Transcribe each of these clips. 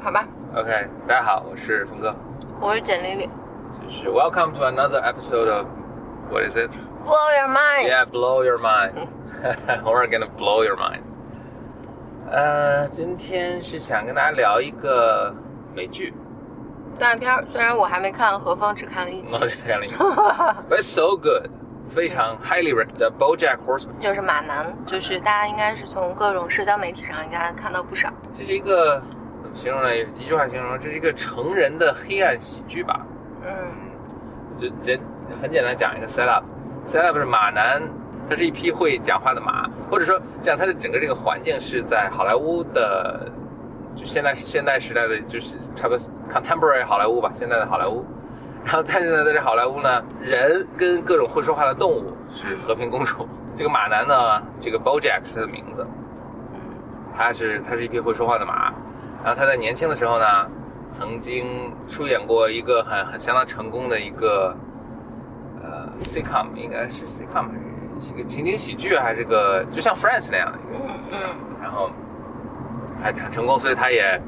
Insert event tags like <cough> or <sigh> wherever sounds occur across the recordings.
好吧，OK，大家好，我是峰哥，我是简丽丽。就是 Welcome to another episode of What is it? Blow your mind。Yeah, blow your mind. We're gonna blow your mind. 呃，今天是想跟大家聊一个美剧，动画片儿虽然我还没看，何峰只看了一集我，这样一集，But it's so good，非常 highly。The BoJack Horseman，就是马南，就是大家应该是从各种社交媒体上应该看到不少。这是一个怎么形容了？一句话形容，这是一个成人的黑暗喜剧吧。嗯就简很简单讲一个 setup。setup 是马男，他是一匹会讲话的马，或者说这样，他的整个这个环境是在好莱坞的，就现在现代时代的，就是差不多 contemporary 好莱坞吧，现在的好莱坞。然后，但是呢，在这好莱坞呢，人跟各种会说话的动物是和平共处。这个马男呢，这个 BoJack 是他的名字，嗯他是他是一匹会说话的马，然后他在年轻的时候呢，曾经出演过一个很很相当成功的一个呃 sitcom，应该是 sitcom 还是是个情景喜剧，还是个就像 Friends 那样的一个，嗯嗯。然后还很成功，所以他也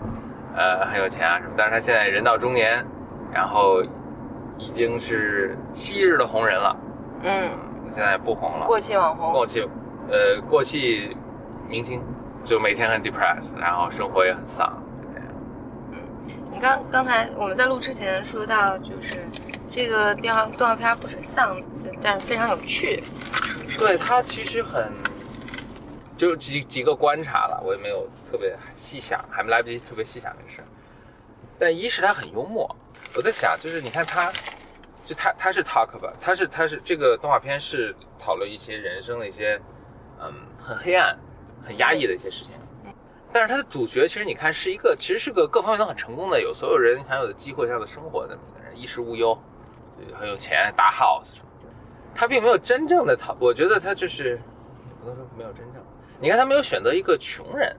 呃很有钱啊什么，但是他现在人到中年，然后已经是昔日的红人了，嗯，现在不红了，过气网红。过气，呃，过气明星，就每天很 depressed，然后生活也很丧，就这样。你刚刚才我们在录之前说到，就是这个电话动画片不是丧，但是非常有趣。对它其实很，就几几个观察了，我也没有特别细想，还没来不及特别细想这个事儿。但一是他很幽默，我在想，就是你看他，就他他是 talk 吧，他是他是这个动画片是讨论一些人生的一些，嗯，很黑暗、很压抑的一些事情。但是他的主角其实你看是一个，其实是个各方面都很成功的，有所有人享有的机会上的生活的一个人，衣食无忧，对很有钱，大 house 什么的。他并没有真正的讨，我觉得他就是，不能说没有真正。你看他没有选择一个穷人，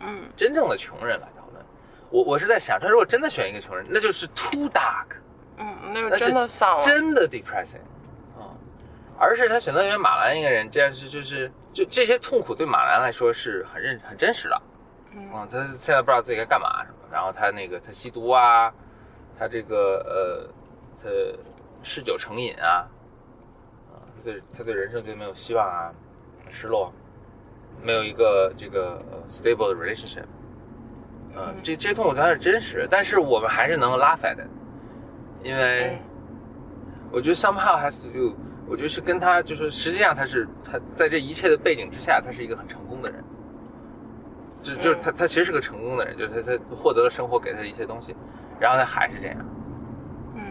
嗯真正的穷人来讨论。我我是在想，他如果真的选一个穷人，那就是 too dark，嗯，那是真的丧。真的 depressing 啊、而是他选择一个马兰一个人，这样是就是就这些痛苦对马兰来说是很认很真实的。嗯。嗯，他现在不知道自己该干嘛什么，然后他那个他吸毒啊，他这个呃，他嗜酒成瘾啊，啊，他对他对人生觉得没有希望啊，很失落，没有一个这个呃 stable 的 relationship，嗯嗯，这这些痛苦当然是真实，但是我们还是能 laugh at it，因为嗯我觉得 somehow has to do，我觉得是跟他就是实际上他是他在这一切的背景之下，他是一个很成功的人。就就是他，他其实是个成功的人，就是他他获得了生活给他的一些东西，然后他还是这样。嗯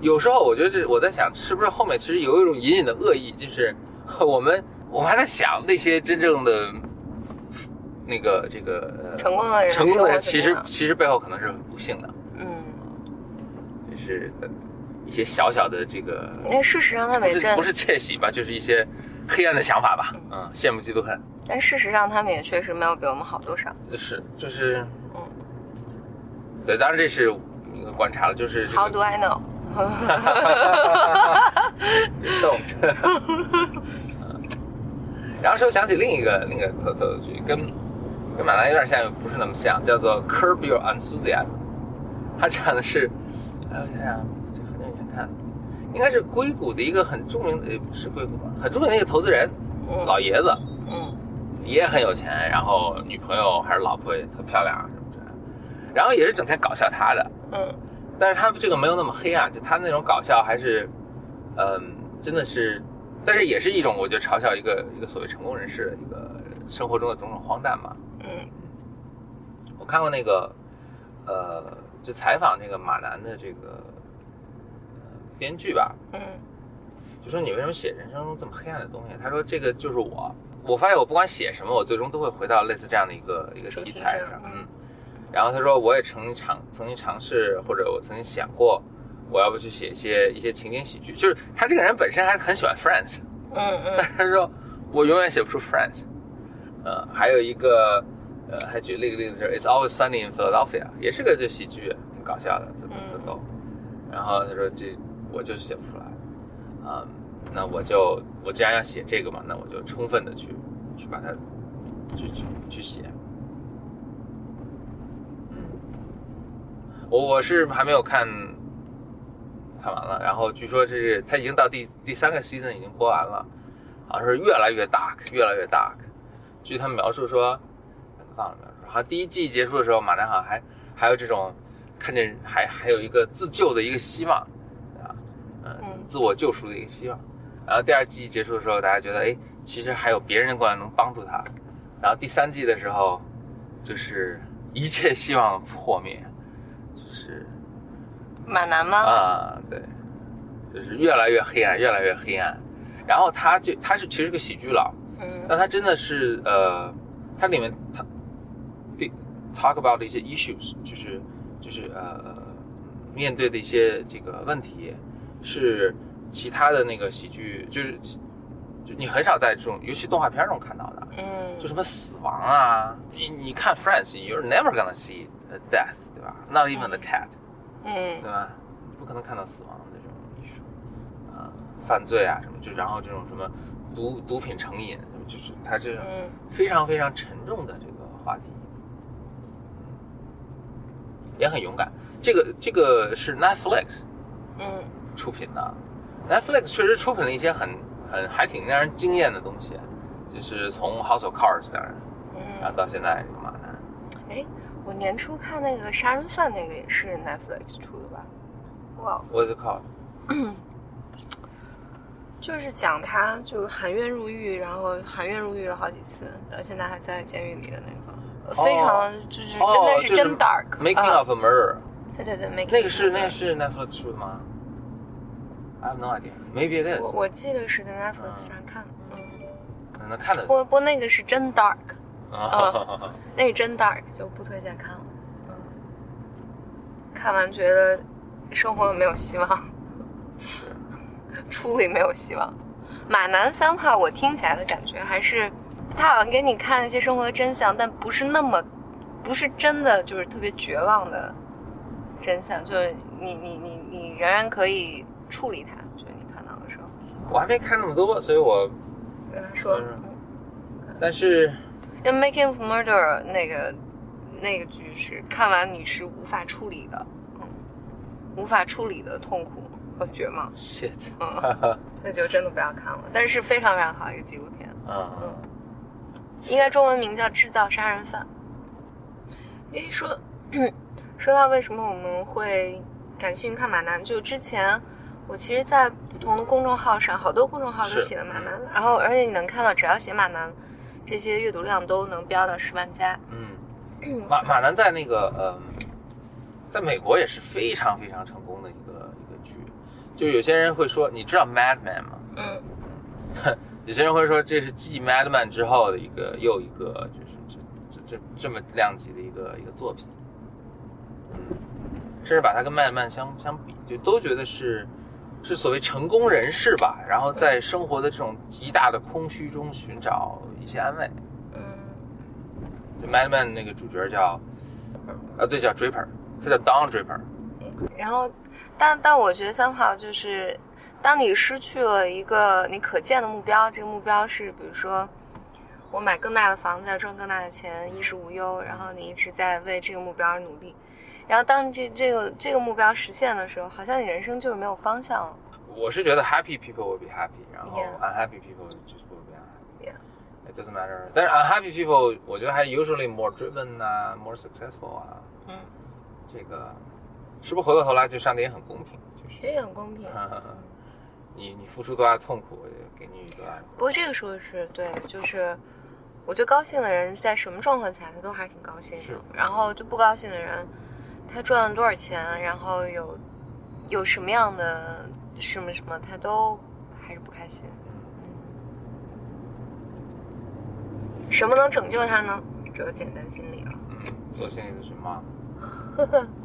有时候我觉得这，我在想，是不是后面其实有一种隐隐的恶意，就是 <laughs> 我们我们还在想那些真正的那个这个呃成功的人成功的人，其实其实背后可能是很不幸的，嗯，就是一些小小的这个那事实上他们不是不，是窃喜吧，就是一些黑暗的想法吧，嗯，羡慕嫉妒恨，但事实上他们也确实没有比我们好多少。是就是嗯对，当然这是观察了，就是这个 How do I know？don't。<laughs> <laughs> 然后说想起另一个另一个特特剧，跟跟马兰有点像，又不是那么像，叫做《Curb Your Enthusiasm》。它讲的是，哎，我想想，看，应该是硅谷的一个很著名的，呃是硅谷吧，很著名的一个投资人，嗯老爷子嗯也很有钱，然后女朋友还是老婆也特漂亮啊什么之类的，然后也是整天搞笑他的，嗯但是他这个没有那么黑暗，就他那种搞笑还是，嗯，真的是，但是也是一种我觉得嘲笑一个一个所谓成功人士的一个生活中的种种荒诞嘛。嗯我看过那个，呃，就采访那个马南的这个、呃、编剧吧，嗯就说你为什么写人生中这么黑暗的东西？他说这个就是我。我发现我不管写什么，我最终都会回到类似这样的一个一个题材上。嗯，然后他说我也曾经尝曾经尝试，或者我曾经想过，我要不去写一些一些情景喜剧。就是他这个人本身还很喜欢 Friends，嗯嗯但是他说我永远写不出 Friends。呃，还有一个呃，还举了一个例子就是 It's Always Sunny in Philadelphia，也是个这喜剧，挺搞笑的，特特特逗。然后他说这我就写不出来，啊、那我就我既然要写这个嘛，那我就充分的去去把它去去去写。嗯我我是还没有看看完了，然后据说这是他已经到第第三个 season 已经播完了，好像是越来越 dark，越来越 dark。据他们描述说，忘了描述，好像第一季结束的时候，马南好像还还有这种看见还还有一个自救的一个希望，自我救赎的一个希望。然后第二季结束的时候，大家觉得哎，其实还有别人过来能帮助他。然后第三季的时候，就是一切希望破灭，就是马南吗？啊，对，就是越来越黑暗，越来越黑暗。然后他就他是其实是个喜剧佬，嗯但他真的是呃，他里面他对 talk about 的一些 issues，就是就是呃面对的一些这个问题，是其他的那个喜剧就是就你很少在这种尤其动画片中看到的，嗯，就什么死亡啊，你你看 Friends，you're never gonna see a death，对吧？Not even the cat，嗯对吧？不可能看到死亡的这种艺术，啊，犯罪啊什么，就然后这种什么毒毒品成瘾，就是它这种嗯非常非常沉重的这个话题，也很勇敢。这个这个是 Netflix 嗯出品的，Netflix 确实出品了一些很很还挺让人惊艳的东西，就是从 House of Cards 当然，然后嗯，到现在这个哎，我年初看那个杀人犯那个也是 Netflix 出的吧？哇，What's it called？<clears throat> 就是讲他就是含冤入狱，然后含冤入狱了好几次，然后现在还在监狱里的那个，呃非常就是真哦的是真 dark。Making 啊 of a Murder。对对对，Making 那个是那个是 Netflix 出的吗？I have no idea. Maybe it is. 我我记得是在 Netflix 上看的，嗯，可能看的。不不那个是真 dark，啊，那个真 dark 就不推荐看了，嗯，看完觉得生活没有希望，是处理没有希望。马南三话我听起来的感觉还是，他好像给你看一些生活的真相，但不是那么，不是真的就是特别绝望的真相，就是你你你你仍然可以处理它，就是你看到的时候。我还没看那么多，所以我跟他说。嗯。但是因为《Making of Murder》那个那个剧是看完你是无法处理的，嗯，无法处理的痛苦和绝望，shit，嗯，<laughs> 那就真的不要看了。但是非常非常好一个纪录片，嗯嗯，应该中文名叫《制造杀人犯》。诶，说 <coughs> 说到为什么我们会感兴趣看马南，就之前我其实，在不同的公众号上，好多公众号都写的马南，然后而且你能看到，只要写马南，这些阅读量都能飙到十万加。嗯，<clears throat> 马马南在那个呃，在美国也是非常非常成功的一个一个剧，就有些人会说，你知道 Mad Men 吗？嗯 <laughs> 有些人会说这是继 Mad Men 之后的一个又一个就是这这这这么量级的一个一个作品，嗯，甚至把它跟 Mad Men 相相比，就都觉得是是所谓成功人士吧，然后在生活的这种极大的空虚中寻找一些安慰。嗯就 Madman 那个主角叫，呃，对，叫 Draper，他叫 Don Draper。然后，但但我觉得三好就是，当你失去了一个你可见的目标，这个目标是比如说我买更大的房子，赚更大的钱，衣食无忧，然后你一直在为这个目标而努力，然后当这这个这个目标实现的时候，好像你人生就是没有方向了。我是觉得 happy people will be happy，然后 unhappy people just will be unhappy。Yeah. It doesn't matter。但是 unhappy people，我觉得还 usually more driven 啊，more successful 啊。嗯，这个是不是回过头来，就上帝也很公平？就是，这也很公平。<laughs> 你你付出多大痛苦，我就给你多大。不过这个说的是对，就是我觉得高兴的人在什么状况下他都还挺高兴的是，然后就不高兴的人，他赚了多少钱，然后有有什么样的什么什么，他都还是不开心。什么能拯救他呢？只有简单心理了。嗯，做心理咨询吗？<laughs>